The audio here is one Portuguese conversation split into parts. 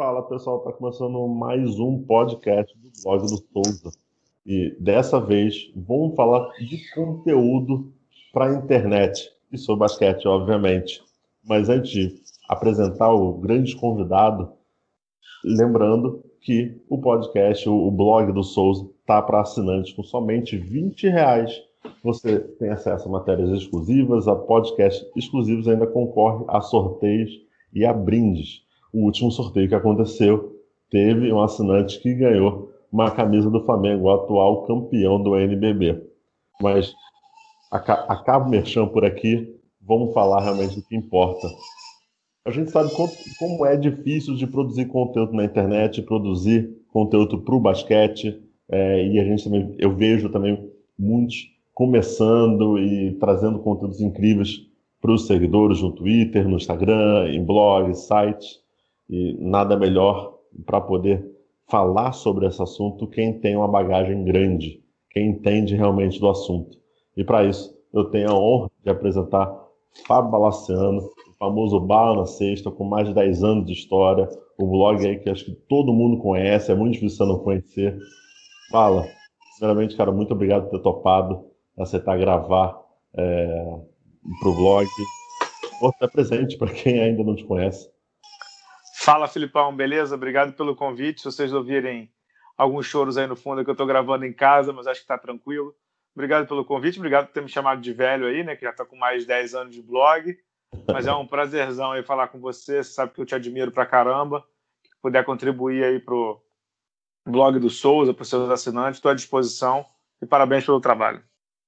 Fala pessoal, está começando mais um podcast do blog do Souza. E dessa vez vamos falar de conteúdo para a internet e sobre basquete, obviamente. Mas antes de apresentar o grande convidado, lembrando que o podcast, o blog do Souza, está para assinantes com somente 20 reais. Você tem acesso a matérias exclusivas, a podcasts exclusivos, ainda concorre a sorteios e a brindes o último sorteio que aconteceu, teve um assinante que ganhou uma camisa do Flamengo, o atual campeão do NBB. Mas acaba o merchan por aqui, vamos falar realmente do que importa. A gente sabe como é difícil de produzir conteúdo na internet, produzir conteúdo para o basquete, é, e a gente também, eu vejo também muitos começando e trazendo conteúdos incríveis para os seguidores no Twitter, no Instagram, em blogs, sites. E nada melhor para poder falar sobre esse assunto quem tem uma bagagem grande, quem entende realmente do assunto. E para isso, eu tenho a honra de apresentar Fábio Balaciano, o famoso Bala na Sexta, com mais de 10 anos de história, o blog aí que acho que todo mundo conhece, é muito difícil não conhecer. Fala, primeiramente, cara, muito obrigado por ter topado, aceitar gravar é, para o blog. Vou estar presente para quem ainda não te conhece. Fala, Filipão, beleza? Obrigado pelo convite. Se vocês ouvirem alguns choros aí no fundo, é que eu estou gravando em casa, mas acho que está tranquilo. Obrigado pelo convite, obrigado por ter me chamado de velho aí, né? Que já está com mais de 10 anos de blog. Mas é um prazerzão aí falar com você. Você sabe que eu te admiro pra caramba. Se puder contribuir aí pro blog do Souza, para os seus assinantes, estou à disposição. E parabéns pelo trabalho.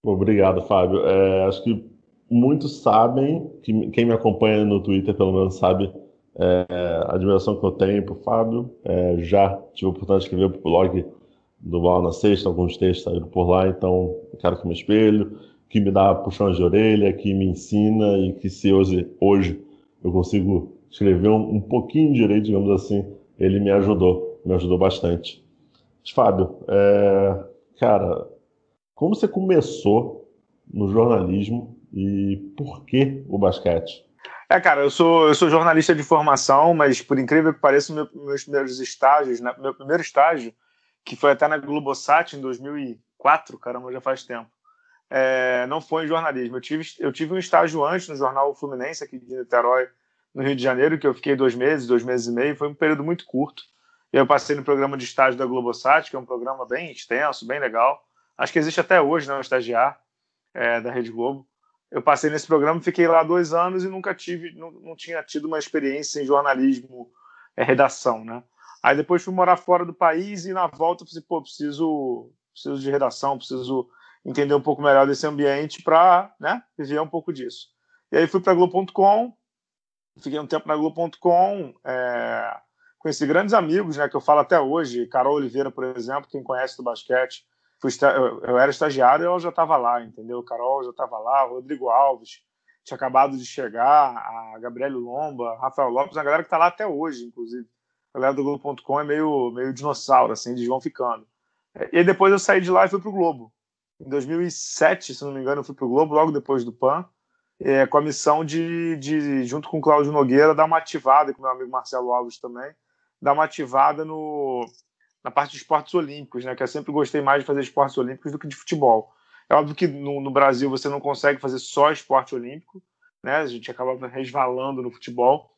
Obrigado, Fábio. É, acho que muitos sabem, que quem me acompanha no Twitter pelo menos sabe é, a admiração que eu tenho por Fábio. É, já tive a oportunidade de escrever para o blog do Bola na Sexta, alguns textos saíram por lá, então um cara que me espelho, que me dá puxão de orelha, que me ensina e que se hoje, hoje eu consigo escrever um, um pouquinho direito, digamos assim, ele me ajudou, me ajudou bastante. Fábio, é, cara, como você começou no jornalismo e por que o basquete? É, cara, eu sou, eu sou jornalista de formação, mas por incrível que pareça, meu, meus primeiros estágios, né, meu primeiro estágio, que foi até na Globosat em 2004, caramba, já faz tempo, é, não foi em jornalismo. Eu tive, eu tive um estágio antes no jornal Fluminense, aqui de Niterói, no Rio de Janeiro, que eu fiquei dois meses, dois meses e meio, foi um período muito curto. Eu passei no programa de estágio da Globosat, que é um programa bem extenso, bem legal. Acho que existe até hoje, né, um estagiário é, da Rede Globo eu passei nesse programa, fiquei lá dois anos e nunca tive, não, não tinha tido uma experiência em jornalismo, é, redação, né? Aí depois fui morar fora do país e na volta falei, pô, preciso, preciso de redação, preciso entender um pouco melhor desse ambiente para, né, viver um pouco disso. E aí fui para Globo.com, fiquei um tempo na Globo.com, é, conheci grandes amigos, né, que eu falo até hoje, Carol Oliveira, por exemplo, quem conhece do basquete, fui, eu era estagiário e ela já estava lá, entendeu? Carol já estava lá, Rodrigo Alves tinha acabado de chegar, a Gabriele Lomba, Rafael Lopes, a galera que está lá até hoje, inclusive. A galera do Globo.com é meio, meio dinossauro, assim, eles vão ficando. E depois eu saí de lá e fui para o Globo. Em 2007, se não me engano, eu fui para o Globo, logo depois do PAN, é, com a missão de, de, junto com o Cláudio Nogueira, dar uma ativada, e com meu amigo Marcelo Alves também, dar uma ativada no, na parte de esportes olímpicos, né? Que eu sempre gostei mais de fazer esportes olímpicos do que de futebol. É óbvio que no, no Brasil você não consegue fazer só esporte olímpico, né? A gente acaba resvalando no futebol.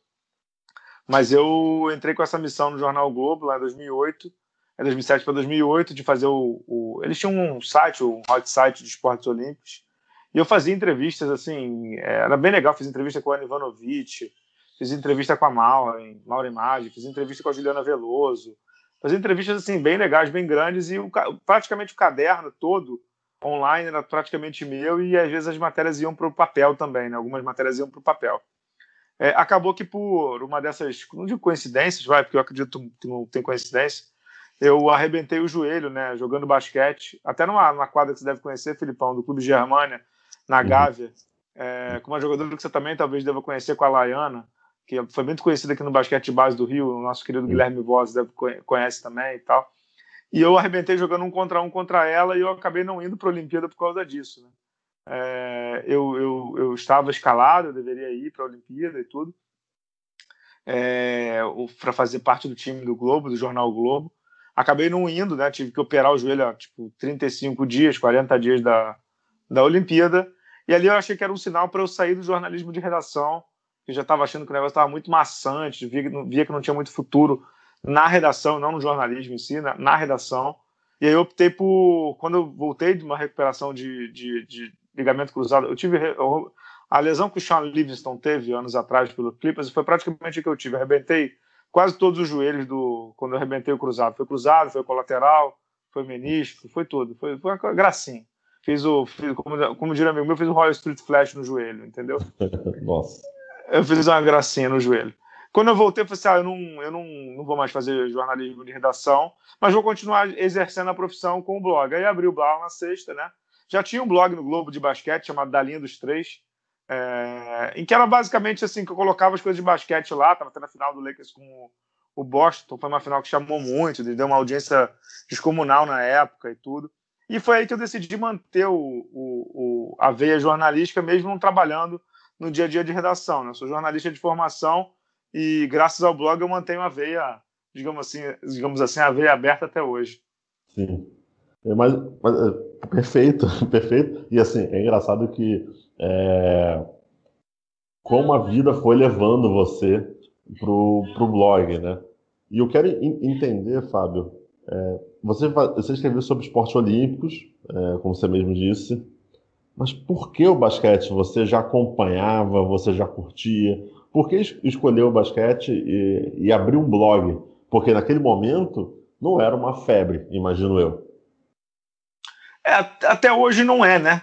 Mas eu entrei com essa missão no Jornal Globo lá em 2008, é 2007 para 2008, de fazer o, o, Eles tinham um site, um hot site de esportes olímpicos, e eu fazia entrevistas, assim, é, era bem legal, fiz entrevista com a Ivanovic, fiz entrevista com a Maureen, Maureen Maggi, fiz entrevista com a Juliana Veloso, fazer entrevistas assim bem legais, bem grandes e o, praticamente o caderno todo online era praticamente meu e às vezes as matérias iam para o papel também, né? Algumas matérias iam para o papel. É, acabou que por uma dessas, não digo coincidências, vai, porque eu acredito que não tem coincidência, eu arrebentei o joelho, né, jogando basquete, até numa, numa quadra que você deve conhecer, Filipão, do Clube Germânia, na uhum. Gávea, é, com uma jogadora que você também talvez deva conhecer, com a Laiana, que foi muito conhecido aqui no basquete de base do Rio, o nosso querido Guilherme Voz deve conhece também e tal. E eu arrebentei jogando um contra um contra ela e eu acabei não indo para a Olimpíada por causa disso. Né? É, eu, eu, eu estava escalado, eu deveria ir para a Olimpíada e tudo. é, para fazer parte do time do Globo, do jornal Globo. Acabei não indo, né? Tive que operar o joelho há tipo 35 dias, 40 dias da, da Olimpíada. E ali eu achei que era um sinal para eu sair do jornalismo de redação, que já estava achando que o negócio estava muito maçante, via, via, que não tinha muito futuro na redação, não no jornalismo em si, na, na redação. E aí eu optei por, quando eu voltei de uma recuperação de, de, de ligamento cruzado, eu tive eu, a lesão que o Sean Livingston teve anos atrás pelo Clippers foi praticamente o que eu tive. Arrebentei quase todos os joelhos do quando eu arrebentei o cruzado. Foi cruzado, foi colateral, foi menisco, foi tudo. Foi, foi uma gracinha. Fiz o, fiz, como, como diria amigo meu, fiz o Royal Street Flash no joelho, entendeu? Nossa. Eu fiz uma gracinha no joelho. Quando eu voltei, eu falei assim: ah, eu, não, eu não, não vou mais fazer jornalismo de redação, mas vou continuar exercendo a profissão com o blog. Aí abri o blog na sexta, né? Já tinha um blog no Globo de basquete chamado Da Linha dos Três, é, em que era basicamente assim que eu colocava as coisas de basquete lá, estava tendo a final do Lakers com o Boston, foi uma final que chamou muito, deu uma audiência descomunal na época e tudo. E foi aí que eu decidi manter o, o, o a veia jornalística, mesmo não trabalhando no dia a dia de redação. Né? Eu sou jornalista de formação e, graças ao blog, eu mantenho a veia, digamos assim, digamos assim a veia aberta até hoje. Sim. É, mas, mas, é, perfeito, perfeito. E assim, é engraçado que é, como a vida foi levando você pro, pro blog, né? E eu quero entender, Fábio, é, você, você escreveu sobre esportes olímpicos, é, como você mesmo disse, mas por que o basquete? Você já acompanhava, você já curtia? Por que escolheu o basquete e, e abrir um blog? Porque naquele momento não era uma febre, imagino eu. É, até hoje não é, né?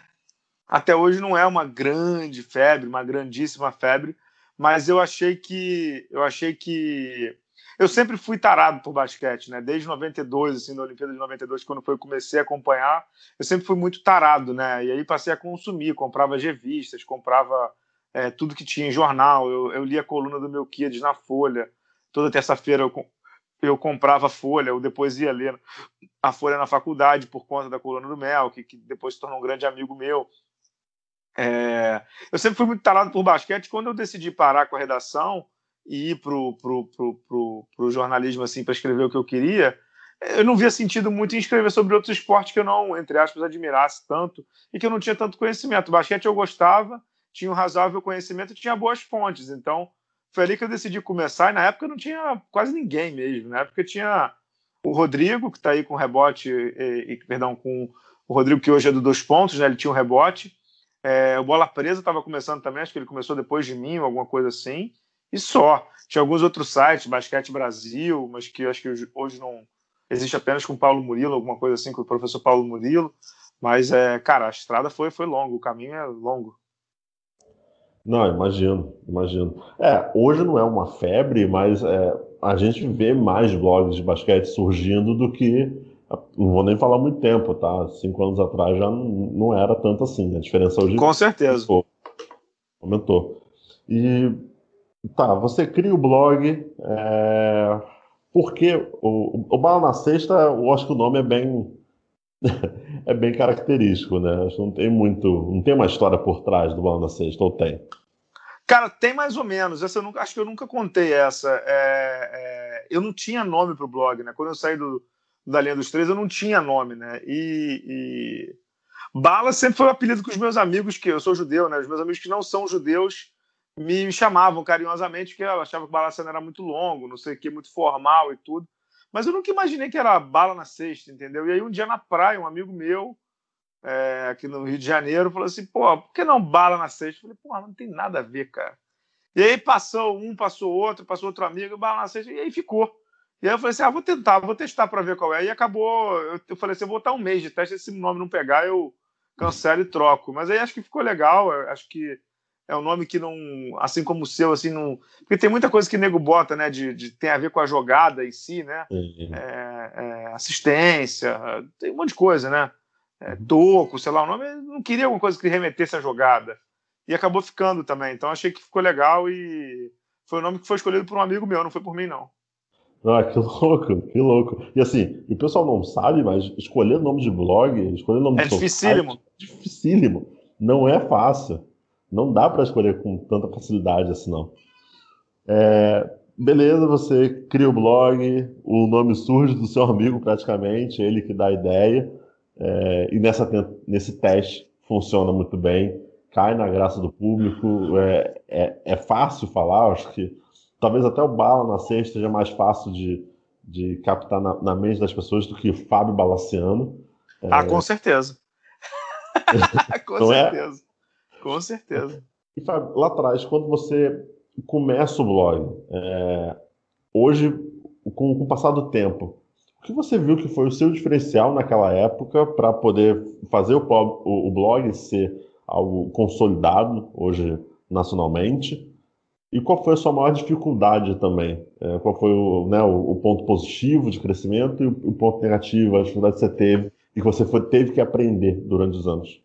Até hoje não é uma grande febre, uma grandíssima febre, mas eu achei que eu achei que eu sempre fui tarado por basquete, né? Desde 92, assim, na Olimpíada de 92, quando eu comecei a acompanhar, eu sempre fui muito tarado, né? E aí passei a consumir, comprava revistas, comprava é, tudo que tinha em jornal, eu, eu lia a coluna do meu Kids na Folha. Toda terça-feira eu, eu comprava a Folha, eu depois ia ler a Folha na faculdade por conta da coluna do Mel, que, que depois se tornou um grande amigo meu. É, eu sempre fui muito tarado por basquete. Quando eu decidi parar com a redação e ir pro, pro, pro, pro, pro jornalismo assim para escrever o que eu queria, eu não via sentido muito em escrever sobre outros esportes que eu não, entre aspas, admirasse tanto e que eu não tinha tanto conhecimento. Basquete eu gostava, tinha um razoável conhecimento e tinha boas fontes. Então, foi ali que eu decidi começar. E na época não tinha quase ninguém mesmo. Na época tinha o Rodrigo, que está aí com rebote, e, e, perdão, com o Rodrigo, que hoje é do dois pontos, né? ele tinha um rebote. É, o Bola Presa estava começando também, acho que ele começou depois de mim, alguma coisa assim. E só. Tinha alguns outros sites, Basquete Brasil, mas que acho que hoje não existe apenas com o Paulo Murilo, alguma coisa assim, com o professor Paulo Murilo. Mas, é, cara, a estrada foi, foi longa, o caminho é longo. Não, imagino, imagino. É, hoje não é uma febre, mas é, a gente vê mais blogs de basquete surgindo do que não vou nem falar muito tempo, tá? Cinco anos atrás já não era tanto assim. A diferença hoje. Com certeza. Aumentou. E tá, você cria o blog. É... Porque o, o Bala na Sexta, eu acho que o nome é bem. é bem característico, né? Acho que não tem muito. Não tem uma história por trás do Bala na Sexta, ou tem? Cara, tem mais ou menos. Essa nunca, acho que eu nunca contei essa. É, é, eu não tinha nome para o blog, né? Quando eu saí do, da linha dos três, eu não tinha nome, né? E, e, Bala sempre foi o apelido que os meus amigos, que eu sou judeu, né? Os meus amigos que não são judeus me chamavam carinhosamente, porque eu achava que o Balacena era muito longo, não sei o que, muito formal e tudo. Mas eu nunca imaginei que era bala na sexta, entendeu? E aí um dia na praia, um amigo meu, é, aqui no Rio de Janeiro, falou assim, pô, por que não bala na sexta? Eu falei, pô, não tem nada a ver, cara. E aí passou um, passou outro, passou outro amigo, bala na sexta, e aí ficou. E aí eu falei assim: ah, vou tentar, vou testar para ver qual é. E acabou, eu, falei assim: eu vou botar um mês de teste, se esse nome não pegar, eu cancelo e troco. Mas aí acho que ficou legal, acho que é um nome que não, assim como o seu, assim, não. Porque tem muita coisa que o nego bota, né, de, de tem a ver com a jogada em si, né? Uhum. É, é, assistência, tem um monte de coisa, né? É, toco, sei lá, o nome, não queria alguma coisa que remetesse à jogada. E acabou ficando também. Então achei que ficou legal e foi o nome que foi escolhido por um amigo meu, não foi por mim, não. Ah, que louco, que louco. E assim, o pessoal não sabe, mas escolher nome de blog, escolher nome é de dificílimo. Site, dificílimo. Não é fácil. Não dá para escolher com tanta facilidade assim, não. É, beleza, você cria o blog, o nome surge do seu amigo praticamente, ele que dá a ideia, é, e nessa, nesse teste funciona muito bem, cai na graça do público, é, é, é fácil falar, acho que talvez até o Bala na sexta seja mais fácil de, de captar na, na mente das pessoas do que o Fábio Balaciano. Ah, com certeza. com é? certeza. Com certeza. E Fábio, lá atrás, quando você começa o blog, é, hoje, com, com o passar do tempo, o que você viu que foi o seu diferencial naquela época para poder fazer o, o, o, blog ser algo consolidado hoje nacionalmente? E qual foi a sua maior dificuldade também? É, qual foi o, né, o, ponto positivo de crescimento e o, o, ponto negativo, a dificuldade que você teve e que você foi, teve que aprender durante os anos?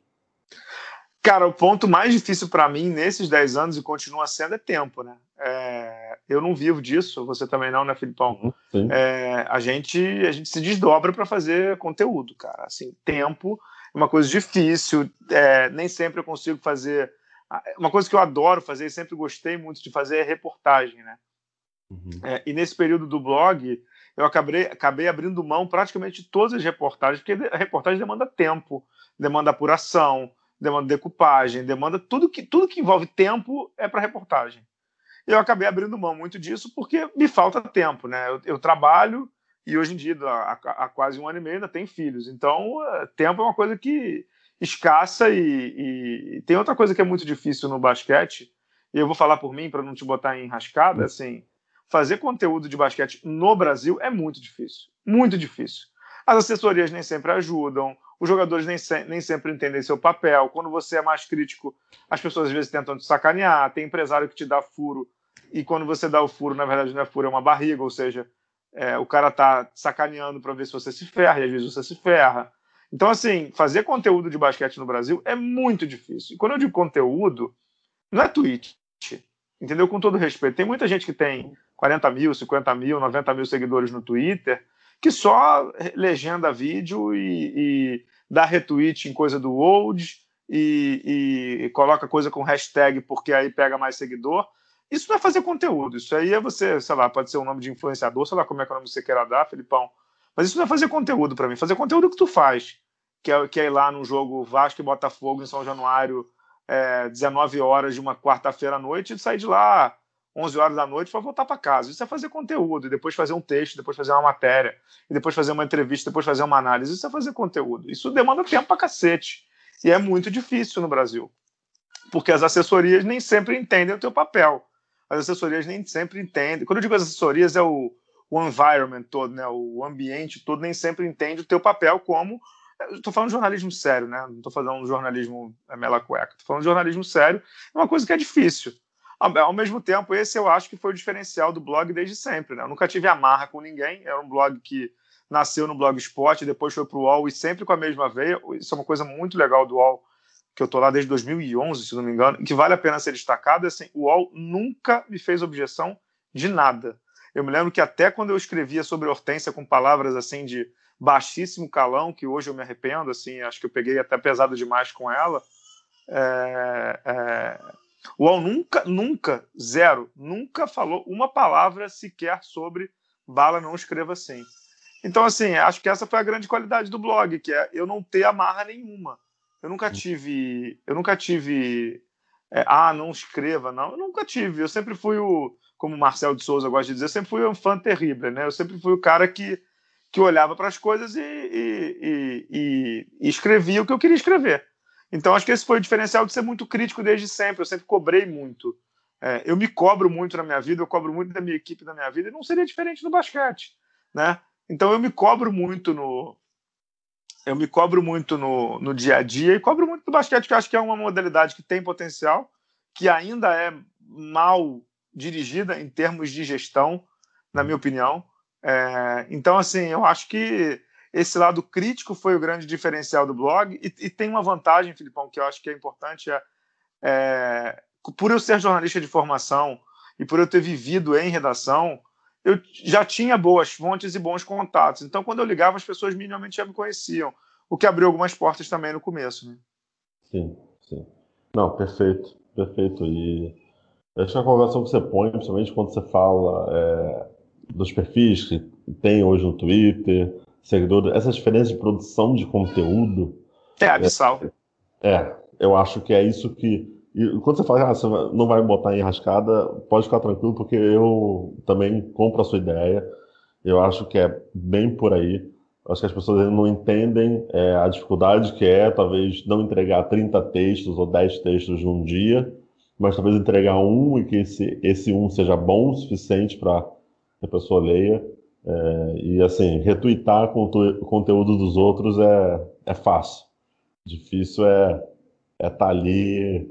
Cara, o ponto mais difícil para mim nesses 10 anos e continua sendo é tempo, né? É, eu não vivo disso, você também não, né, Filipão? Uhum, é, a, gente, a gente se desdobra para fazer conteúdo, cara. Assim, tempo é uma coisa difícil, é, nem sempre eu consigo fazer. Uma coisa que eu adoro fazer e sempre gostei muito de fazer é reportagem, né? Uhum. É, e nesse período do blog, eu acabei, acabei abrindo mão praticamente de todas as reportagens, porque a reportagem demanda tempo, demanda apuração demanda decupagem, demanda tudo que tudo que envolve tempo é para reportagem. Eu acabei abrindo mão muito disso porque me falta tempo, né? Eu, eu trabalho e hoje em dia, há, há, quase um ano e meio, ainda tenho filhos. Então, eh, tempo é uma coisa que escassa e, e, tem outra coisa que é muito difícil no basquete. E eu vou falar por mim para não te botar em enrascada, assim, fazer conteúdo de basquete no Brasil é muito difícil, muito difícil. As assessorias nem sempre ajudam, os jogadores nem, se, nem sempre entendem seu papel. Quando você é mais crítico, as pessoas às vezes tentam te sacanear. Tem empresário que te dá furo, e quando você dá o furo, na verdade não é furo, é uma barriga, ou seja, é, o cara tá sacaneando para ver se você se ferra, e às vezes você se ferra. Então, assim, fazer conteúdo de basquete no Brasil é muito difícil. E quando eu digo conteúdo, não é tweet, entendeu? Com todo respeito. Tem muita gente que tem 40 mil, 50 mil, 90 mil seguidores no Twitter que só legenda vídeo e, e dá retweet em coisa do old e, e, coloca coisa com hashtag porque aí pega mais seguidor. Isso não é fazer conteúdo, isso aí é você, sei lá, pode ser um nome de influenciador, sei lá como é que é o nome você queira dar, Felipão. Mas isso não é fazer conteúdo para mim. Fazer conteúdo que tu faz, que é, que é ir lá num jogo Vasco e Botafogo em São Januário, é, 19 horas de uma quarta-feira à noite, e sair de lá 11 horas da noite para voltar para casa. Isso é fazer conteúdo, depois fazer um texto, depois fazer uma matéria, e depois fazer uma entrevista, depois fazer uma análise. Isso é fazer conteúdo. Isso demanda tempo para cacete. E é muito difícil no Brasil. Porque as assessorias nem sempre entendem o teu papel. As assessorias nem sempre entendem. Quando eu digo as assessorias, é o, o environment todo, né? o ambiente todo, nem sempre entende o teu papel como Estou falando de jornalismo sério, né? Não estou falando de jornalismo é, mela cueca. Estou falando de jornalismo sério. É uma coisa que é difícil. Ao mesmo tempo, esse eu acho que foi o diferencial do blog desde sempre. Né? Eu nunca tive amarra com ninguém, era um blog que nasceu no Blogspot, depois foi para o UOL e sempre com a mesma veia. Isso é uma coisa muito legal do UOL, que eu estou lá desde 2011, se não me engano, que vale a pena ser destacado. É assim, o UOL nunca me fez objeção de nada. Eu me lembro que até quando eu escrevia sobre Hortência com palavras assim de baixíssimo calão, que hoje eu me arrependo, assim, acho que eu peguei até pesado demais com ela. É, é, o UOL nunca, nunca, zero, nunca falou uma palavra sequer sobre bala não escreva assim. Então, assim, acho que essa foi a grande qualidade do blog, que é eu não ter amarra nenhuma. Eu nunca tive, eu nunca tive, é, ah, não escreva, não. Eu nunca tive. Eu sempre fui o, como o Marcel de Souza gosta de dizer, eu sempre fui um fã terrível, né? Eu sempre fui o cara que, que olhava para as coisas e, e, e, e, escrevia o que eu queria escrever. Então, acho que esse foi o diferencial de ser muito crítico desde sempre. Eu sempre cobrei muito. É, eu me cobro muito na minha vida, eu cobro muito da minha equipe na minha vida, e não seria diferente no basquete, né? Então, eu me cobro muito no, eu me cobro muito no, no dia a dia e cobro muito do basquete, que acho que é uma modalidade que tem potencial, que ainda é mal dirigida em termos de gestão, na minha opinião. É, então, assim, eu acho que esse lado crítico foi o grande diferencial do blog. E, e tem uma vantagem, Filipão, que eu acho que é importante: é, é, por eu ser jornalista de formação e por eu ter vivido em redação, eu já tinha boas fontes e bons contatos. Então, quando eu ligava, as pessoas minimamente já me conheciam, o que abriu algumas portas também no começo. Né? Sim, sim. Não, perfeito, perfeito. E acho que a colocação que você põe, principalmente quando você fala é, dos perfis que tem hoje no Twitter, seguidor, essa diferença de produção de conteúdo. É abissal. É, é, eu acho que é isso que. Quando você fala, ah, você não vai botar em rascada, pode ficar tranquilo, porque eu também compro a sua ideia. Eu acho que é bem por aí. Acho que as pessoas não entendem é, a dificuldade que é, talvez, não entregar 30 textos ou 10 textos num dia, mas talvez entregar um e que esse, esse um seja bom o suficiente para que a pessoa leia. É, e, assim, retweetar o conteúdo dos outros é, é fácil. Difícil é estar é tá ali,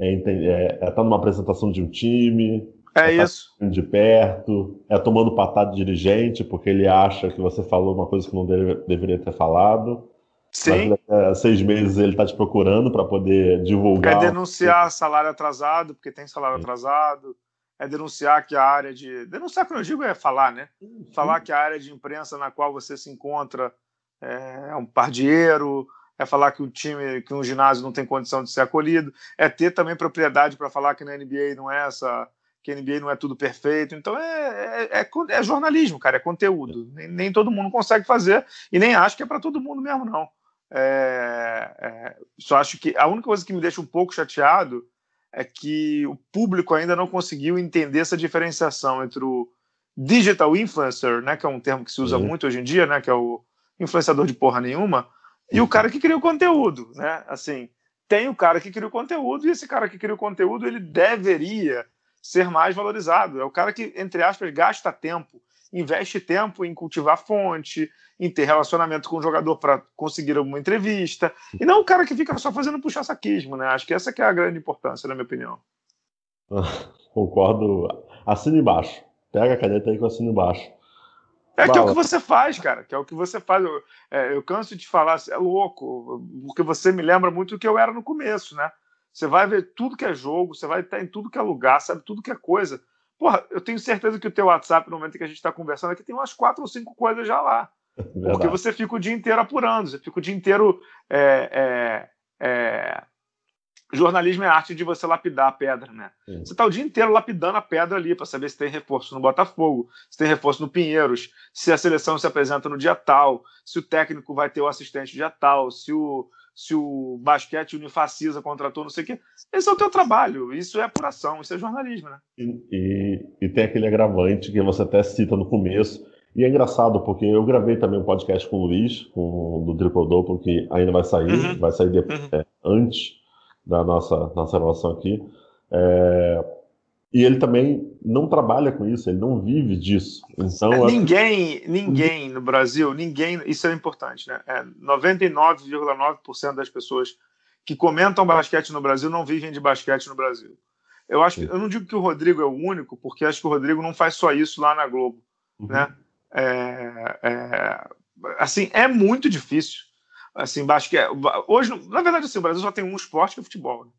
é estar é, é tá numa apresentação de um time, é, é isso. De perto, é tomando patada dirigente, porque ele acha que você falou uma coisa que não deve, deveria ter falado. Sim. Mas, seis meses ele está te procurando para poder divulgar. É denunciar salário atrasado, porque tem salário atrasado. É denunciar que a área de. Denunciar, que eu digo, é falar, né? Sim. Falar que a área de imprensa na qual você se encontra é um pardieiro, é falar que um time, que um ginásio não tem condição de ser acolhido, é ter também propriedade para falar que na NBA não é essa que a NBA não é tudo perfeito. Então é, é, é, é jornalismo, cara, é conteúdo. Nem, nem, todo mundo consegue fazer e nem acho que é para todo mundo mesmo, não. É, é, só acho que a única coisa que me deixa um pouco chateado é que o público ainda não conseguiu entender essa diferenciação entre o digital influencer, né, que é um termo que se usa uhum. muito hoje em dia, né, que é o influenciador de porra nenhuma, e o uhum. cara que cria o conteúdo, né? Assim, tem o cara que cria o conteúdo e esse cara que cria o conteúdo ele deveria ser mais valorizado. É o cara que, entre aspas, gasta tempo, investe tempo em cultivar fonte, em ter relacionamento com o jogador para conseguir alguma entrevista, e não o cara que fica só fazendo puxar saquismo, né? Acho que essa que é a grande importância, na minha opinião. Concordo. Assina embaixo. Pega a caneta aí que eu assino embaixo. É Bala. que é o que você faz, cara. Que é o que você faz. Eu, é, eu canso de falar, é louco, porque você me lembra muito do que eu era no começo, né? Você vai ver tudo que é jogo, você vai estar em tudo que é lugar, sabe tudo que é coisa. Porra, eu tenho certeza que o teu WhatsApp, no momento que a gente está conversando aqui, tem umas quatro ou cinco coisas já lá. Verdade. Porque você fica o dia inteiro apurando, você fica o dia inteiro. É, é, é... Jornalismo é arte de você lapidar a pedra, né? Sim. Você está o dia inteiro lapidando a pedra ali para saber se tem reforço no Botafogo, se tem reforço no Pinheiros, se a seleção se apresenta no dia tal, se o técnico vai ter o assistente no dia tal, se o, se o basquete unifacisa contratou não sei o quê. Esse é o teu trabalho, isso é apuração, isso é jornalismo, né? E, e, e, tem aquele agravante que você até cita no começo, e é engraçado, porque eu gravei também um podcast com o Luiz, com, do Triple Double, que ainda vai sair, uhum. vai sair depois, uhum. é, antes da nossa, nossa relação aqui. É, e ele também não trabalha com isso, ele não vive disso. Então, é, ninguém, ninguém no Brasil, ninguém, isso é importante, né? É, 99,9% das pessoas que comentam basquete no Brasil não vivem de basquete no Brasil. Eu acho que, eu não digo que o Rodrigo é o único, porque acho que o Rodrigo não faz só isso lá na Globo, uhum. né? É, é, assim, é muito difícil. Assim, basquete, hoje, na verdade, assim, o Brasil só tem um esporte que é futebol. Né?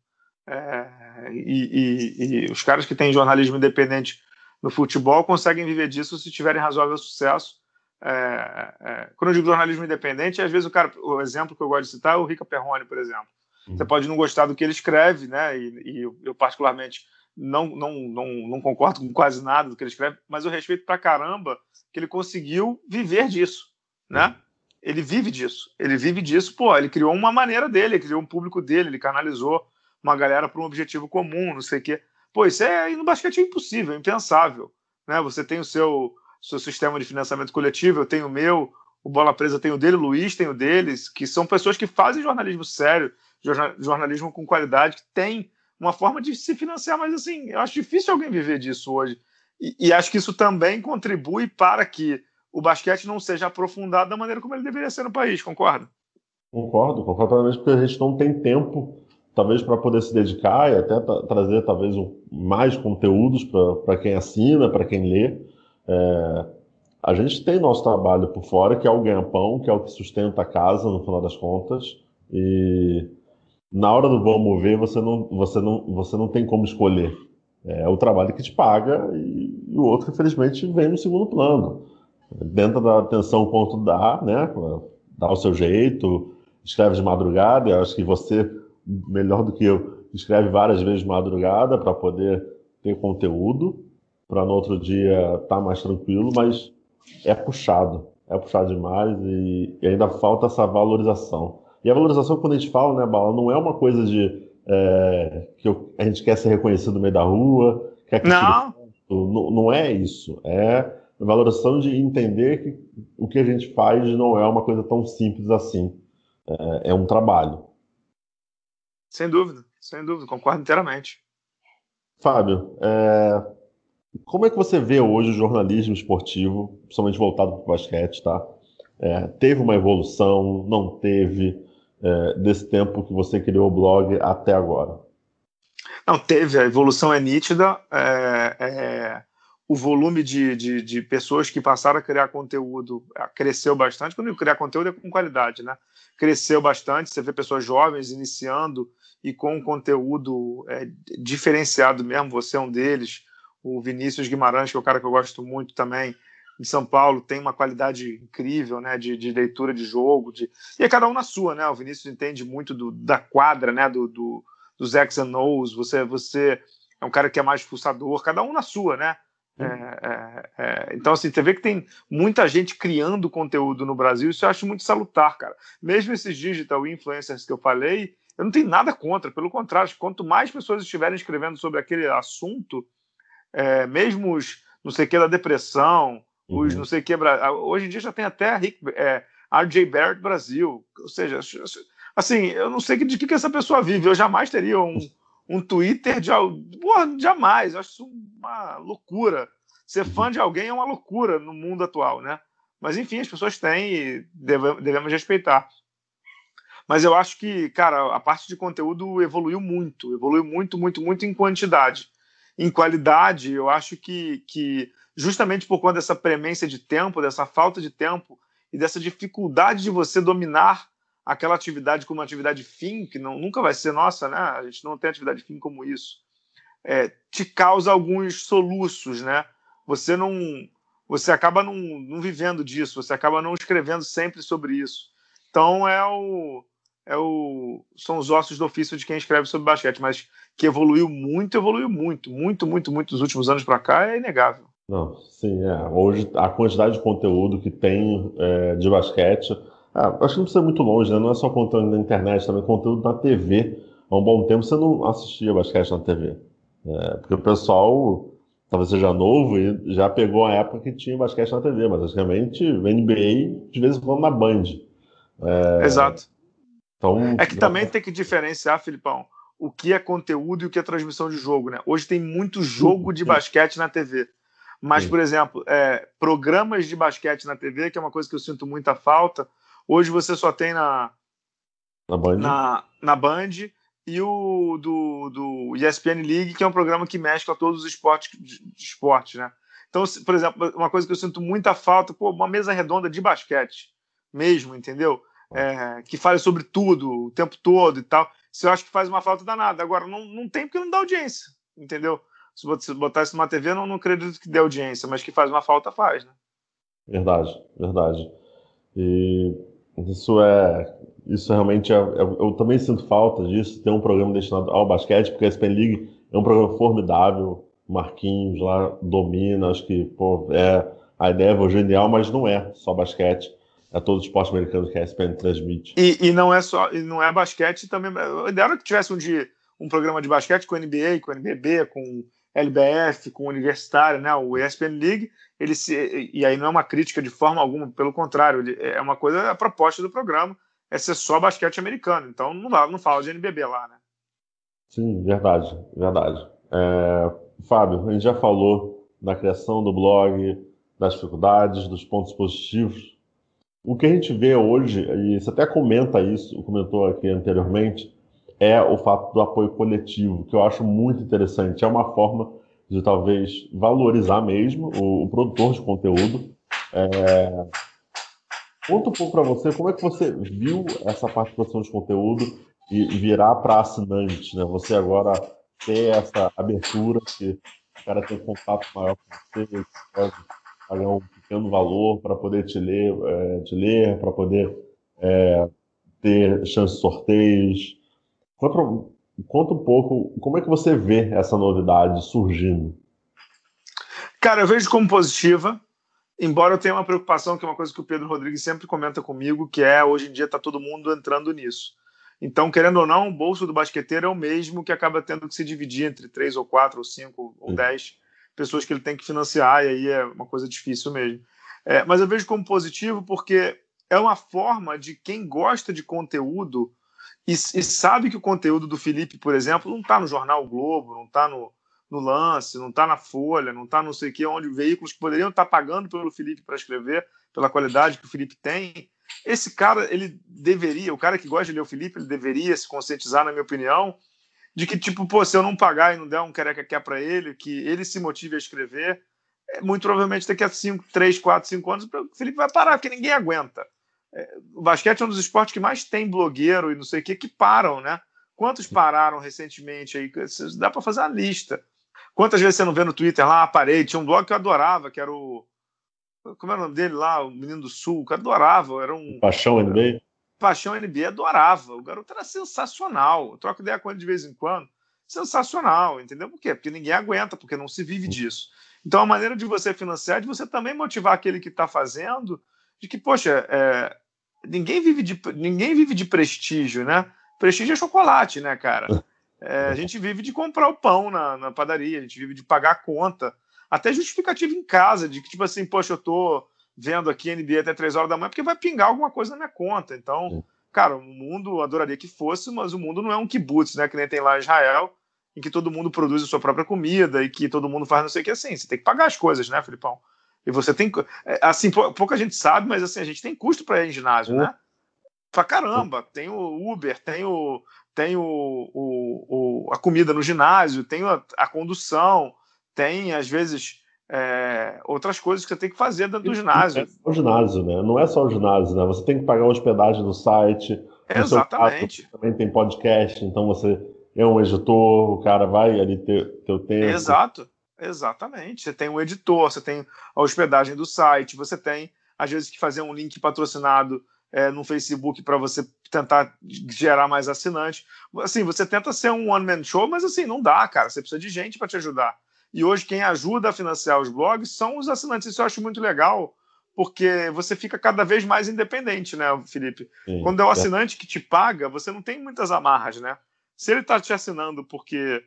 É, e, e, e, os caras que têm jornalismo independente no futebol conseguem viver disso se tiverem razoável sucesso. É, é, quando eu digo jornalismo independente, às vezes o cara, o exemplo que eu gosto de citar é o Rica Perrone, por exemplo. Uhum. Você pode não gostar do que ele escreve, né? E, e eu, particularmente não, não, não, não concordo com quase nada do que ele escreve, mas eu respeito pra caramba que ele conseguiu viver disso, né? Uhum. Ele vive disso. Ele vive disso, pô, ele criou uma maneira dele, ele criou um público dele, ele canalizou uma galera para um objetivo comum, não sei o quê. Pô, isso é no basquete é impossível, é impensável. Né? Você tem o seu, seu sistema de financiamento coletivo, eu tenho o meu, o Bola Presa tem o dele, o Luiz tem o deles, que são pessoas que fazem jornalismo sério, jornalismo com qualidade, que tem uma forma de se financiar, mas assim, eu acho difícil alguém viver disso hoje. E, e acho que isso também contribui para que o basquete não seja aprofundado da maneira como ele deveria ser no país, concorda? Concordo, concordo porque a gente não tem tempo talvez para poder se dedicar e até trazer talvez mais conteúdos para quem assina, para quem lê. É, a gente tem nosso trabalho por fora, que é o ganha-pão, que é o que sustenta a casa, no final das contas. E na hora do vamos ver, você não, você não, você não tem como escolher. É o trabalho que te paga e, e o outro, infelizmente, vem no segundo plano. Dentro da atenção, ponto dá, né? Dá o seu jeito, escreve de madrugada. Eu acho que você melhor do que eu, escreve várias vezes de madrugada para poder ter conteúdo, para no outro dia estar tá mais tranquilo, mas é puxado, é puxado demais e, e, ainda falta essa valorização. E a valorização, quando a gente fala, né, Bala, não é uma coisa de é, que eu, a gente quer ser reconhecido no meio da rua, quer que não. não, não é isso. É valorização de entender que o que a gente faz não é uma coisa tão simples assim. É, é um trabalho. Sem dúvida, sem dúvida, concordo inteiramente. Fábio, é, como é que você vê hoje o jornalismo esportivo, principalmente voltado para o basquete, tá? É, teve uma evolução, não teve, é, desse tempo que você criou o blog até agora? Não, teve, a evolução é nítida, é, é, o volume de, de, de, pessoas que passaram a criar conteúdo é, cresceu bastante, quando eu criar conteúdo é com qualidade, né? Cresceu bastante, você vê pessoas jovens iniciando e com conteúdo é, diferenciado mesmo, você é um deles, o Vinícius Guimarães, que é o cara que eu gosto muito também, de São Paulo, tem uma qualidade incrível, né, de, de leitura de jogo, de... e é cada um na sua, né, o Vinícius entende muito do, da quadra, né, do, do, dos X and O's, você, você é um cara que é mais pulsador, cada um na sua, né, é, é, é, então, assim, você vê que tem muita gente criando conteúdo no Brasil, isso eu acho muito salutar, cara. Mesmo esses digital influencers que eu falei, eu não tenho nada contra, pelo contrário, quanto mais pessoas estiverem escrevendo sobre aquele assunto, é, mesmo os não sei o que da depressão, uhum. os não sei o que. Hoje em dia já tem até Rick, é, RJ Barrett Brasil. Ou seja, assim, eu não sei de que, que essa pessoa vive. Eu jamais teria um, um Twitter de. Porra, jamais. Eu acho isso uma loucura. Ser fã de alguém é uma loucura no mundo atual, né? Mas enfim, as pessoas têm e devemos, devemos respeitar. Mas eu acho que, cara, a parte de conteúdo evoluiu muito, evoluiu muito, muito, muito em quantidade em qualidade, eu acho que, que justamente por conta dessa premência de tempo, dessa falta de tempo e dessa dificuldade de você dominar aquela atividade como uma atividade fim, que não, nunca vai ser nossa, né? A gente não tem atividade fim como isso. É, te causa alguns soluços, né? Você não, você acaba não, não vivendo disso, você acaba não escrevendo sempre sobre isso. Então é o, é o, são os ossos do ofício de quem escreve sobre basquete, mas que evoluiu muito, evoluiu muito, muito, muito, muito dos últimos anos para cá é inegável. Não, sim, é. Hoje a quantidade de conteúdo que tem é, de basquete, ah, acho que não precisa ir muito longe, né? Não é só conteúdo na internet, também conteúdo na TV. Há um bom tempo você não assistia basquete na TV. É, porque o pessoal talvez seja novo e já pegou a época que tinha basquete na TV, mas basicamente o NBA de vez em quando na Band. É, Exato. Então, é que também tem que diferenciar, Filipão, o que é conteúdo e o que é transmissão de jogo, né? Hoje tem muito jogo de basquete na TV. Mas, por exemplo, é, programas de basquete na TV, que é uma coisa que eu sinto muita falta, hoje você só tem na, na, Band. na, na Band e o do, do ESPN League, que é um programa que mescla todos os esportes, né? Então, por exemplo, uma coisa que eu sinto muita falta, pô, uma mesa redonda de basquete mesmo, entendeu? É, que fale sobre tudo o tempo todo e tal. Isso eu acho que faz uma falta danada. Agora, não, não tem porque não dá audiência, entendeu? Se botar isso numa TV, não, não acredito que dê audiência, mas que faz uma falta, faz, né? Verdade, verdade. E isso é. Isso realmente é, é, eu também sinto falta disso, ter um programa destinado ao basquete, porque a SPN League é um programa formidável. Marquinhos lá domina, acho que pô, é, a ideia é genial, mas não é só basquete a todo o esporte americano que a ESPN transmite. E, e não é só, e não é basquete também. Eu ideal que tivesse um dia um programa de basquete com NBA, com NBB, com LBF, com Universitário, né? O ESPN League, ele se, e aí não é uma crítica de forma alguma, pelo contrário, é uma coisa, a proposta do programa é ser só basquete americano, então não, não fala de NBB lá, né? Sim, verdade, verdade. É, Fábio, a gente já falou da criação do blog, das dificuldades, dos pontos positivos, o que a gente vê hoje, e você até comenta isso, comentou aqui anteriormente, é o fato do apoio coletivo, que eu acho muito interessante. É uma forma de talvez valorizar mesmo o, o produtor de conteúdo. É... Conta um pouco para você como é que você viu essa produção de conteúdo e virar para assinante, né? Você agora ter essa abertura que o cara tem contato maior com você, pode pagar um tendo valor para poder te ler, é, te ler para poder é, ter chance de sorteios. Pra, conta um pouco como é que você vê essa novidade surgindo. Cara, eu vejo como positiva, embora eu tenha uma preocupação, que é uma coisa que o Pedro Rodrigues sempre comenta comigo, que é hoje em dia está todo mundo entrando nisso. Então, querendo ou não, o bolso do basqueteiro é o mesmo que acaba tendo que se dividir entre três ou quatro ou cinco ou dez pessoas que ele tem que financiar, e aí é uma coisa difícil mesmo. É, mas eu vejo como positivo porque é uma forma de quem gosta de conteúdo e, e sabe que o conteúdo do Felipe, por exemplo, não está no Jornal Globo, não está no, no lance, não está na Folha, não está não sei o que, onde veículos que poderiam estar tá pagando pelo Felipe para escrever, pela qualidade que o Felipe tem. Esse cara, ele deveria, o cara que gosta de ler o Felipe, ele deveria se conscientizar, na minha opinião, de que, tipo, pô, se eu não pagar e não der um quereca quer para ele, que ele se motive a escrever, é, muito provavelmente daqui a 5, 3, 4, 5 anos, o Felipe vai parar, porque ninguém aguenta. É, o basquete é um dos esportes que mais tem blogueiro e não sei o que que param, né? Quantos pararam recentemente aí? Dá para fazer uma lista. Quantas vezes você não vê no Twitter lá, parei, tinha um blog que eu adorava, que era o. Como era o nome dele lá, o Menino do Sul, que eu adorava. Era um. Paixão NBA? Paixão NBA, adorava. O garoto era sensacional. Eu troco ideia com ele de vez em quando. Sensacional, entendeu? Por quê? Porque ninguém aguenta, porque não se vive disso. Então, a maneira de você financiar é de você também motivar aquele que está fazendo, de que, poxa, é, ninguém, vive de, ninguém vive de prestígio, né? Prestígio é chocolate, né, cara? É, a gente vive de comprar o pão na, na, padaria, a gente vive de pagar a conta. Até justificativa em casa, de que, tipo assim, poxa, eu tô vendo aqui NBA até três horas da manhã porque vai pingar alguma coisa na minha conta. Então, cara, o mundo adoraria que fosse, mas o mundo não é um kibutz, né? Que nem tem lá em Israel, em que todo mundo produz a sua própria comida e que todo mundo faz não sei o que assim. Você tem que pagar as coisas, né, Filipão? E você tem. É, assim, pouca gente sabe, mas assim, a gente tem custo para ir em ginásio, né? Pra caramba. Tem o Uber, tem o. Tem o, o, o a comida no ginásio, tem a, a condução, tem, às vezes, é, outras coisas que você tem que fazer dentro do ginásio. É o ginásio, né? Não é só o ginásio, né? Você tem que pagar a hospedagem do site. Exatamente. Caso, também tem podcast, então você é um editor, o cara vai ali ter teu tempo. Exato. Exatamente. Você tem um editor, você tem a hospedagem do site, você tem, às vezes, que fazer um link patrocinado é, no Facebook para você tentar gerar mais assinantes. Assim, você tenta ser um one-man show, mas assim, não dá, cara. Você precisa de gente para te ajudar. E hoje, quem ajuda a financiar os blogs são os assinantes. Isso eu acho muito legal, porque você fica cada vez mais independente, né, Felipe? Sim, Quando é o assinante que te paga, você não tem muitas amarras, né? Se ele está te assinando porque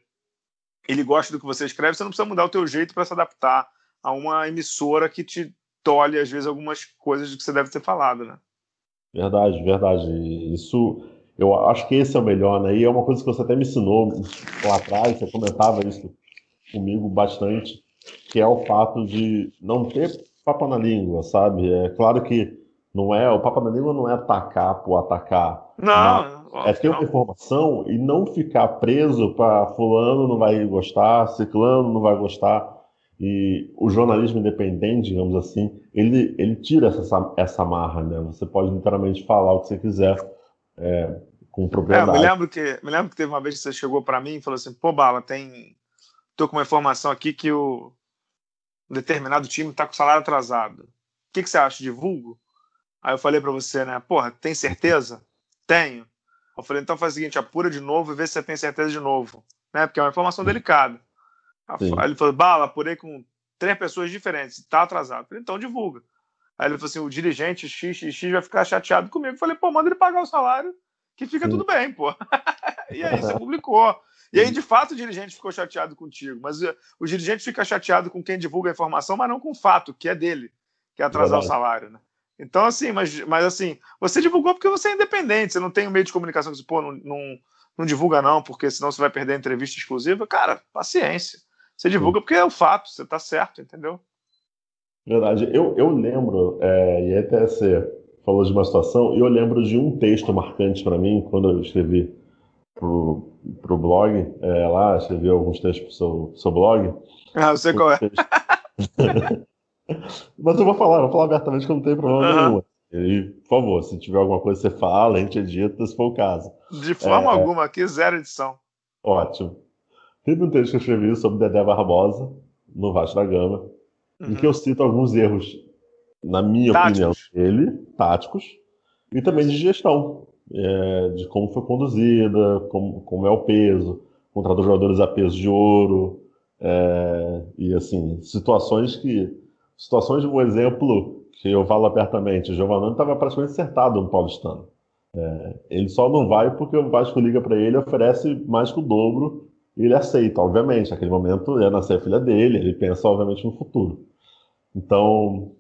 ele gosta do que você escreve, você não precisa mudar o teu jeito para se adaptar a uma emissora que te tolhe, às vezes, algumas coisas de que você deve ter falado, né? Verdade, verdade. Isso, eu acho que esse é o melhor, né? E é uma coisa que você até me ensinou lá atrás, você comentava isso comigo bastante, que é o fato de não ter papo na língua, sabe? É claro que não é, o papo na língua não é atacar por atacar. Não, é ter uma informação e não ficar preso para fulano não vai gostar, ciclano não vai gostar. E o jornalismo independente, digamos assim, ele, ele tira essa, essa marra, né? Você pode literalmente falar o que você quiser é, com propriedade. É, me, lembro que, me lembro que teve uma vez que você chegou para mim e falou assim, pô, Bala, tem... Tô com uma informação aqui que o um determinado time está com salário atrasado. O que, que você acha? Divulgo? Aí eu falei para você, né? Porra, tem certeza? Tenho. Eu falei, então faz o seguinte, apura de novo e vê se você tem certeza de novo. Né? Porque é uma informação delicada. Sim. Aí ele falou, bala, apurei com três pessoas diferentes, está atrasado. Eu falei, então divulga. Aí ele falou assim, o dirigente XXX vai ficar chateado comigo. Eu falei, pô, manda ele pagar o salário, que fica tudo bem, pô. e aí você publicou. E aí, de fato, o dirigente ficou chateado contigo. Mas eh, o dirigente fica chateado com quem divulga a informação, mas não com o fato, que é dele, que é atrasar Verdade. o salário, né? Então, assim, mas, mas assim, você divulgou porque você é independente, você não tem um meio de comunicação que você, pô, não, não, não divulga não, porque senão você vai perder a entrevista exclusiva. Cara, paciência. Você divulga porque é o fato, você tá certo, entendeu? Verdade. Eu, eu lembro, é, e até você falou de uma situação, e eu lembro de um texto marcante para mim, quando eu escrevi pro, pro blog, é, lá, escrevi alguns textos pro seu, seu blog. Ah, eu sei qual é. Mas eu vou falar, vou falar abertamente que eu não tenho problema uhum. nenhum. E, por favor, se tiver alguma coisa que você fala, a gente edita, se for o caso. De forma é, alguma, aqui zero edição. Ótimo. Teve um texto que eu escrevi sobre Dedé Barbosa, no Vasco da Gama, uhum. em que eu cito alguns erros, na minha táticos. opinião, dele, táticos, e também de gestão. É, de como foi conduzida, como, como é o peso, contratou jogadores a peso de ouro, é, e assim, situações que. Situações de um exemplo que eu falo abertamente, o Giovanni estava praticamente acertado no Paulistano. É, ele só não vai porque o Vasco liga para ele oferece mais que o dobro e ele aceita, obviamente. Naquele momento ia nascer a filha dele, ele pensa, obviamente, no futuro. Então,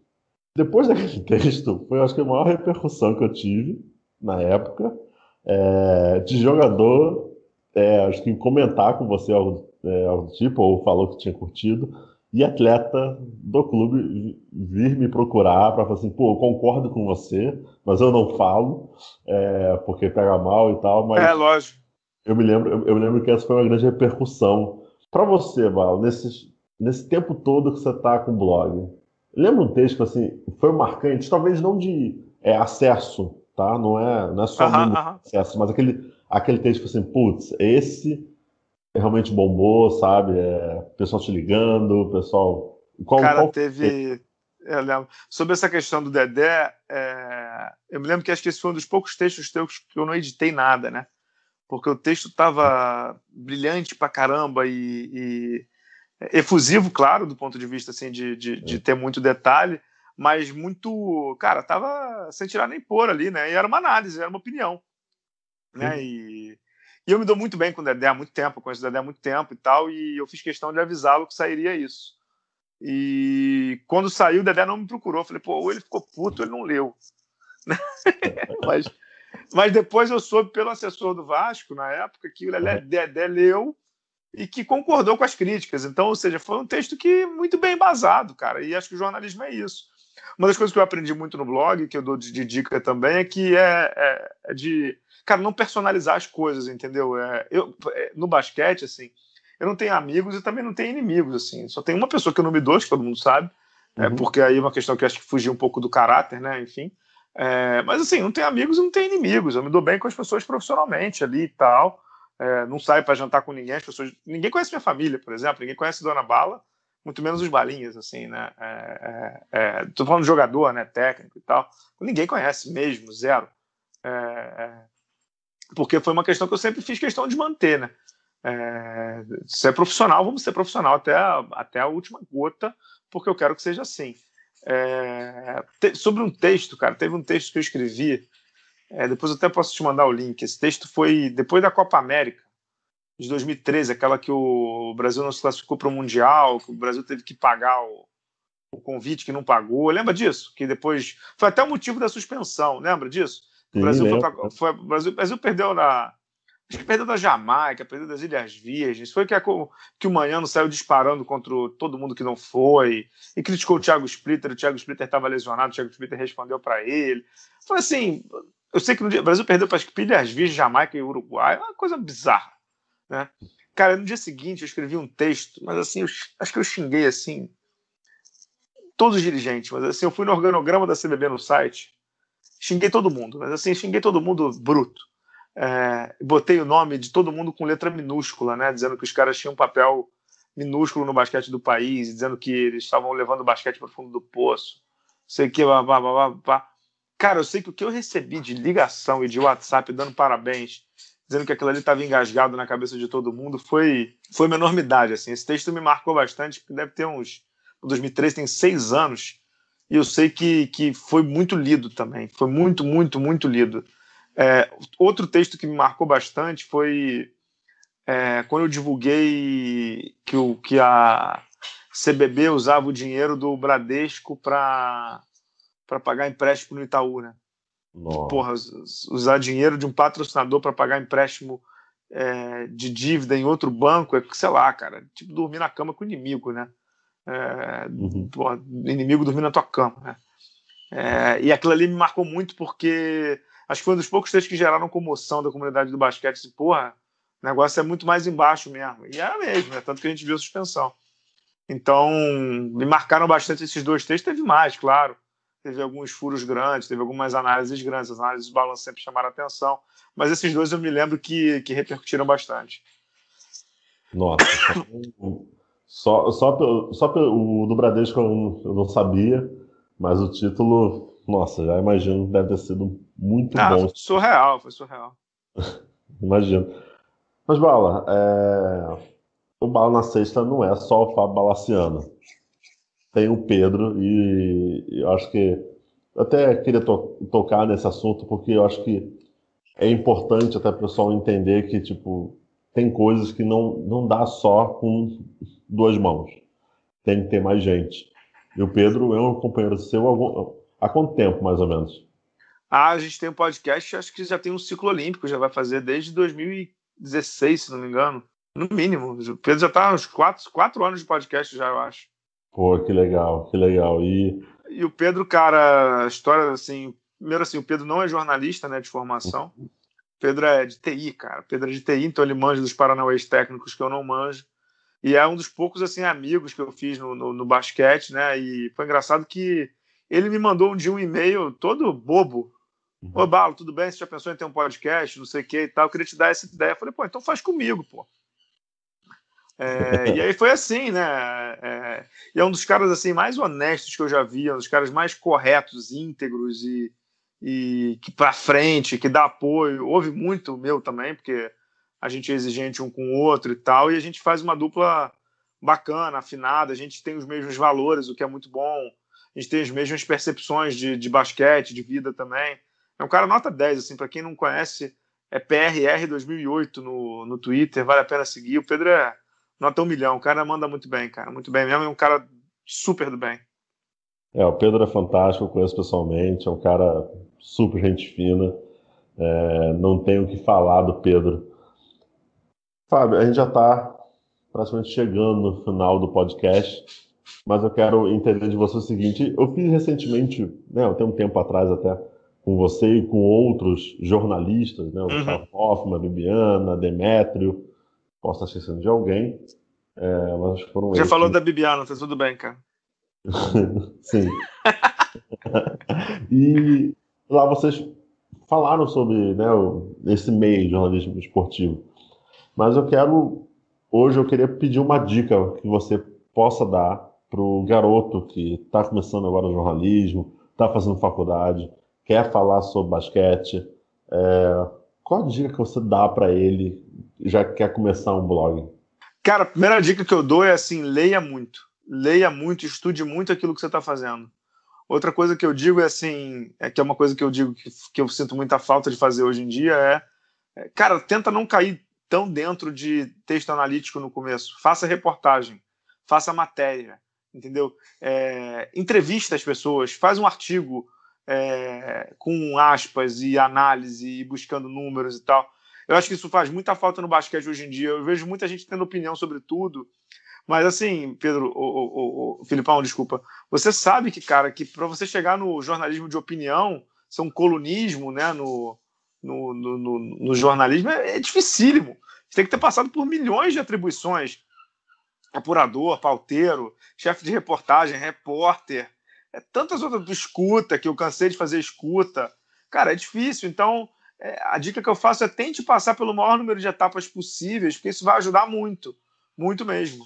depois daquele texto, foi acho que a maior repercussão que eu tive na época é, de jogador, é, acho que comentar com você algo, é, algo tipo, ou falou que tinha curtido, e atleta do clube vir me procurar para falar assim, pô, eu concordo com você, mas eu não falo, é, porque pega mal e tal, mas... É, lógico. Eu me lembro, eu, eu me lembro que essa foi uma grande repercussão. Para você, Val, nesse, nesse tempo todo que você está com o blog, lembra um texto assim, foi marcante, talvez não de é, acesso, tá? Não é, não é só uh -huh. acesso, mas aquele, aquele texto assim, putz, esse realmente bombou, sabe? É, pessoal te ligando, pessoal. Qual, Cara, qual... teve. Eu lembro. Sobre essa questão do Dedé, é... eu me lembro que acho que esse foi um dos poucos textos teus que eu não editei nada, né? Porque o texto estava brilhante pra caramba e, e, efusivo, claro, do ponto de vista assim, de, de, de ter muito detalhe, mas muito. Cara, tava sem tirar nem pôr ali, né? E era uma análise, era uma opinião. Né? E e eu me dou muito bem com o Dedé há muito tempo, conheço o Dedé há muito tempo e tal, e eu fiz questão de avisá-lo que sairia isso. E quando saiu, o Dedé não me procurou. falei, pô, ou ele ficou puto, ele não leu. mas, mas depois eu soube pelo assessor do Vasco, na época, que o Dedé leu e que concordou com as críticas. Então, ou seja, foi um texto que muito bem embasado, cara. E acho que o jornalismo é isso. Uma das coisas que eu aprendi muito no blog, que eu dou de, de dica também, é que é, é, é de cara, não personalizar as coisas, entendeu? É, eu, é, no basquete, assim, eu não tenho amigos e também não tenho inimigos, assim. Só tem uma pessoa que eu não me dou, que todo mundo sabe, é, uhum. é, porque aí é uma questão que acho que fugiu um pouco do caráter, né? Enfim. É, mas assim, não tenho amigos e não tenho inimigos. Eu me dou bem com as pessoas profissionalmente ali e tal. Não saio para jantar com ninguém. As pessoas, ninguém conhece minha família, por exemplo. Ninguém conhece Dona Bala, muito menos os balinhas, assim, né? É, é, tô falando de jogador, né? Técnico e tal. Ninguém conhece mesmo, zero. É, porque foi uma questão que eu sempre fiz questão de manter, né? É, se é profissional, vamos ser profissional até a, até a última gota, porque eu quero que seja assim. É, te, sobre um texto, cara, teve um texto que eu escrevi, é, depois eu até posso te mandar o link. Esse texto foi depois da Copa América de 2013, aquela que o Brasil não se classificou para o Mundial, que o Brasil teve que pagar o, o convite que não pagou. Lembra disso? Que depois foi até o motivo da suspensão. Lembra disso? O Brasil, foi pra, foi, o Brasil, o Brasil perdeu na. Acho que perdeu da Jamaica, perdeu das Ilhas Virgens. Foi que, a, que o Manhano saiu disparando contra todo mundo que não foi e criticou o Thiago Splitter. O Thiago Splitter estava lesionado, o Thiago Splitter respondeu para ele. Foi assim. Eu sei que no dia, o Brasil perdeu para as Ilhas Virgens, Jamaica e Uruguai. É uma coisa bizarra. Né? Cara, no dia seguinte eu escrevi um texto, mas assim, eu, acho que eu xinguei assim todos os dirigentes, mas assim, eu fui no organograma da CBB no site xinguei todo mundo, mas assim, xinguei todo mundo bruto. É, botei o nome de todo mundo com letra minúscula, né, dizendo que os caras tinham um papel minúsculo no basquete do país, dizendo que eles estavam levando o basquete para o fundo do poço, sei que, blá, blá, blá, blá. Cara, eu sei que o que eu recebi de ligação e de WhatsApp dando parabéns, dizendo que aquilo ali estava engasgado na cabeça de todo mundo, foi, foi uma enormidade. Assim. Esse texto me marcou bastante, deve ter uns. 2013 tem seis anos e eu sei que, que foi muito lido também. Foi muito, muito, muito lido. É, outro texto que me marcou bastante foi é, quando eu divulguei que, o, que a CBB usava o dinheiro do Bradesco para pagar empréstimo no Itaú, né? Nossa. Porra, usar dinheiro de um patrocinador para pagar empréstimo é, de dívida em outro banco é, sei lá, cara, tipo dormir na cama com o inimigo, né? é, uhum. inimigo dormir na tua cama. Né? É, e aquilo ali me marcou muito porque acho que foi um dos poucos textos que geraram comoção da comunidade do basquete. Assim, porra, o negócio é muito mais embaixo mesmo. E era mesmo, né? tanto que a gente viu a suspensão. Então, me marcaram bastante esses dois textos. Teve mais, claro. Teve alguns furos grandes, teve algumas análises grandes. As análises do balanço sempre chamaram atenção. Mas esses dois eu me lembro que, que repercutiram bastante. Nossa, só, só, só o do Bradesco eu não, eu não sabia, mas o título, nossa, já imagino deve ter sido muito ah, bons. Surreal, foi surreal. Imagino. Mas, Bala, é... o Bala na sexta não é só o Fábio Balaciano. Tem o Pedro e eu acho que. Até queria to tocar nesse assunto porque eu acho que é importante até o pessoal entender que, tipo, tem coisas que não, não dá só com duas mãos. Tem que ter mais gente. E o Pedro é um companheiro seu há, há quanto tempo, mais ou menos? Ah, a gente tem um podcast, acho que já tem um ciclo olímpico, já vai fazer desde 2016, se não me engano. No mínimo. O Pedro já está uns quatro, quatro anos de podcast já, eu acho. Pô, que legal, que legal. E, e o Pedro, cara, a história assim. Primeiro, assim, o Pedro não é jornalista né, de formação. O Pedro é de TI, cara. O Pedro é de TI, então ele manja dos paranauês técnicos que eu não manjo. E é um dos poucos assim amigos que eu fiz no, no, no basquete, né? E foi engraçado que ele me mandou um dia um e-mail todo bobo. Uhum. Ô, Balo, tudo bem? Você já pensou em ter um podcast, não sei o que e tal? Eu queria te dar essa ideia. Eu falei, pô, então faz comigo, pô. É, e aí foi assim, né? É, e é um dos caras assim mais honestos que eu já vi, é um dos caras mais corretos, íntegros e, e que para frente, que dá apoio. Houve muito meu também, porque a gente é exigente um com o outro e tal, e a gente faz uma dupla bacana, afinada. A gente tem os mesmos valores, o que é muito bom. A gente tem as mesmas percepções de, de basquete, de vida também. É um cara nota 10, assim, para quem não conhece, é PRR 2008 no, no Twitter, vale a pena seguir. O Pedro é nota um milhão. O cara manda muito bem, cara. Muito bem mesmo. É um cara super do bem. É, o Pedro é fantástico, eu conheço pessoalmente. É um cara super gente fina. É, não tenho o que falar do Pedro. Fábio, a gente já está praticamente chegando no final do podcast, mas eu quero entender de você o seguinte: eu fiz recentemente, né, tem um tempo atrás até, com você e com outros jornalistas, né, o uhum. Hoffman, Bibiana, Demétrio, Posso estar esquecendo de alguém. É, mas foram Você falou da Bibiana, tá tudo bem, cara. Sim. e lá vocês falaram sobre né, esse meio de jornalismo esportivo. Mas eu quero. Hoje eu queria pedir uma dica que você possa dar para o garoto que está começando agora o jornalismo, está fazendo faculdade, quer falar sobre basquete. É, qual a dica que você dá para ele já quer começar um blog? Cara, a primeira dica que eu dou é assim: leia muito. Leia muito, estude muito aquilo que você está fazendo. Outra coisa que eu digo é assim, é que é uma coisa que eu digo que, que eu sinto muita falta de fazer hoje em dia é, é, cara, tenta não cair tão dentro de texto analítico no começo. Faça reportagem, faça matéria, entendeu? É, entrevista as pessoas, faz um artigo é, com aspas e análise e buscando números e tal. Eu acho que isso faz muita falta no basquete hoje em dia. Eu vejo muita gente tendo opinião sobre tudo. Mas assim, Pedro, o, o, o Filipão, desculpa. Você sabe que, cara, que para você chegar no jornalismo de opinião, ser um colunismo, né, no, no, no, no, no jornalismo, é, é dificílimo. Você tem que ter passado por milhões de atribuições. Apurador, pauteiro, chefe de reportagem, repórter, é, tantas outras, escuta, que eu cansei de fazer escuta. Cara, é difícil. Então, é, a dica que eu faço é tente passar pelo maior número de etapas possíveis, porque isso vai ajudar muito, muito mesmo.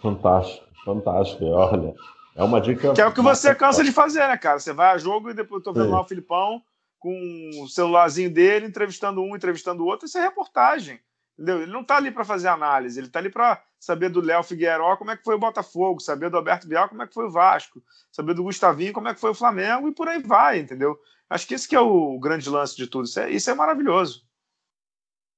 Fantástico, fantástico. Olha, é uma dica. Que é o que você cansa de fazer, né, cara? Você vai a jogo e depois eu tô vendo Sim. lá o Filipão com o celularzinho dele, entrevistando um, entrevistando o outro, isso é reportagem. Entendeu? Ele não está ali para fazer análise, ele está ali para saber do Léo Figueiró como é que foi o Botafogo, saber do Alberto Bial como é que foi o Vasco, saber do Gustavinho como é que foi o Flamengo e por aí vai, entendeu? Acho que esse que é o grande lance de tudo. Isso é, isso é maravilhoso.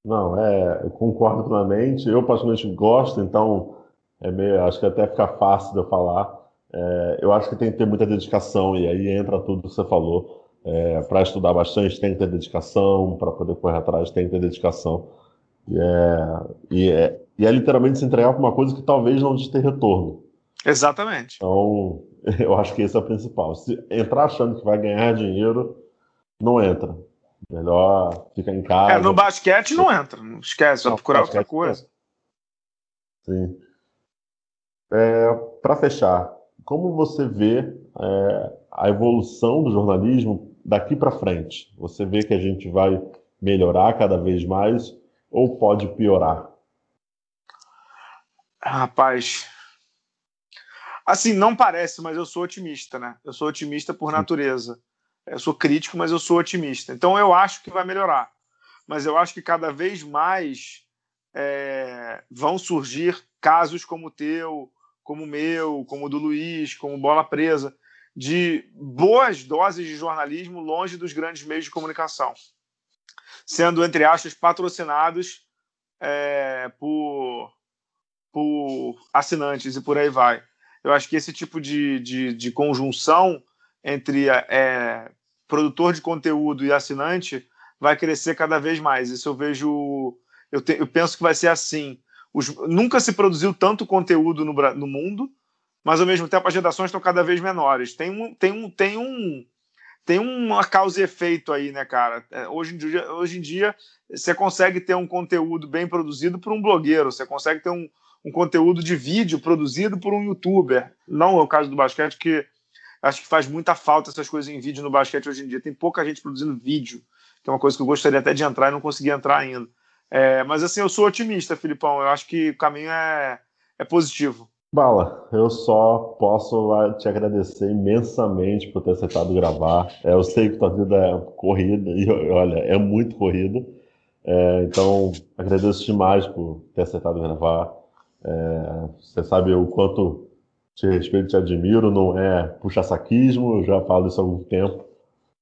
Não, é, eu concordo plenamente. Eu, particularmente, gosto, então é meio, acho que até fica fácil de eu falar. É, eu acho que tem que ter muita dedicação, e aí entra tudo que você falou. É, para estudar bastante, tem que ter dedicação, para poder correr atrás, tem que ter dedicação. E é, e é, e é literalmente se entregar para uma coisa que talvez não te ter retorno. Exatamente. Então, eu acho que esse é o principal. Se entrar achando que vai ganhar dinheiro, não entra. Melhor ficar em casa. É, no basquete não entra, não esquece, vai procurar outra coisa. Sim. É, Para fechar, como você vê é, a evolução do jornalismo daqui para frente? Você vê que a gente vai melhorar cada vez mais ou pode piorar? Rapaz, assim, não parece, mas eu sou otimista, né? Eu sou otimista por natureza. Eu sou crítico, mas eu sou otimista. Então eu acho que vai melhorar. Mas eu acho que cada vez mais é, vão surgir casos como o teu, como o meu, como o do Luiz, como Bola Presa, de boas doses de jornalismo longe dos grandes meios de comunicação, sendo, entre aspas, patrocinados é, por, por assinantes e por aí vai. Eu acho que esse tipo de, de, de conjunção entre é, produtor de conteúdo e assinante vai crescer cada vez mais. Isso eu vejo, eu, te, eu penso que vai ser assim. Os, nunca se produziu tanto conteúdo no, no mundo mas ao mesmo tempo as redações estão cada vez menores. Tem um, tem um, tem um, tem uma causa e efeito aí, né, cara? É, hoje em dia, hoje em dia você consegue ter um conteúdo bem produzido por um blogueiro, você consegue ter um, um conteúdo de vídeo produzido por um youtuber. Não é o caso do basquete, que acho que faz muita falta essas coisas em vídeo no basquete hoje em dia. Tem pouca gente produzindo vídeo, que é uma coisa que eu gostaria até de entrar e não consegui entrar ainda. É, mas assim, eu sou otimista, Filipão. Eu acho que o caminho é, é positivo. Bala, eu só posso te agradecer imensamente por ter aceitado gravar. É, eu sei que tua vida é corrida, e olha, é muito corrida. É, então, agradeço demais por ter aceitado gravar. É, você sabe o quanto te respeito e te admiro, não é puxa-saquismo, eu já falo isso há algum tempo.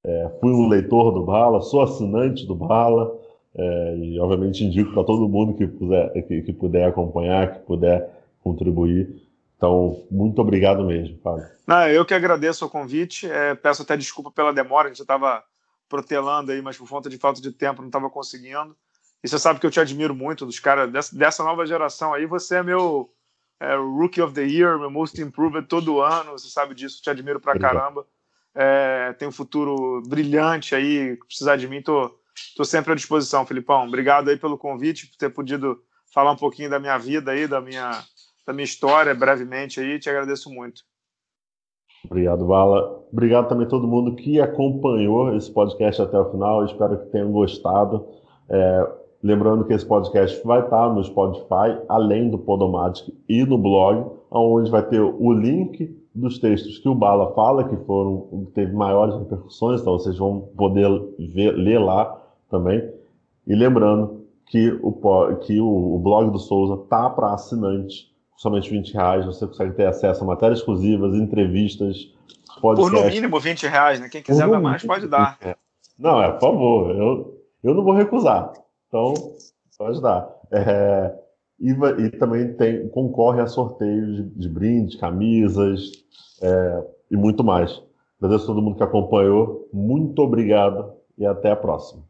É, fui um leitor do Bala, sou assinante do Bala, é, e obviamente indico para todo mundo que puder, que, que puder acompanhar, que puder contribuir. Então, muito obrigado mesmo, Fábio. Não, eu que agradeço o convite. É, peço até desculpa pela demora, a gente estava protelando aí, mas por falta de falta de tempo não estava conseguindo. E você sabe que eu te admiro muito, dos caras dessa, dessa nova geração aí. Você é meu é, Rookie of the Year, meu Most Improved todo ano. Você sabe disso, te admiro pra obrigado. caramba. É, tem um futuro brilhante aí. Precisar de mim, tô, tô sempre à disposição, Filipão. Obrigado aí pelo convite, por ter podido falar um pouquinho da minha vida aí, da minha da minha história brevemente aí. Te agradeço muito. Obrigado, Vala. Obrigado também a todo mundo que acompanhou esse podcast até o final. Espero que tenham gostado. É, lembrando que esse podcast vai estar no Spotify, além do Podomatic e no blog, onde vai ter o link dos textos que o Bala fala, que foram teve maiores repercussões, então vocês vão poder ver, ler lá também. E lembrando que o, que o blog do Souza tá para assinante somente 20 reais você consegue ter acesso a matérias exclusivas, entrevistas, podcast. Por no mínimo 20 reais, né? Quem quiser dar mais pode dar. Não, é, por favor, eu, eu não vou recusar. Então, pode dar. É, e, e, também tem, concorre a sorteios de, de brindes, camisas é, e muito mais. Agradeço a todo mundo que acompanhou. Muito obrigado e até a próxima.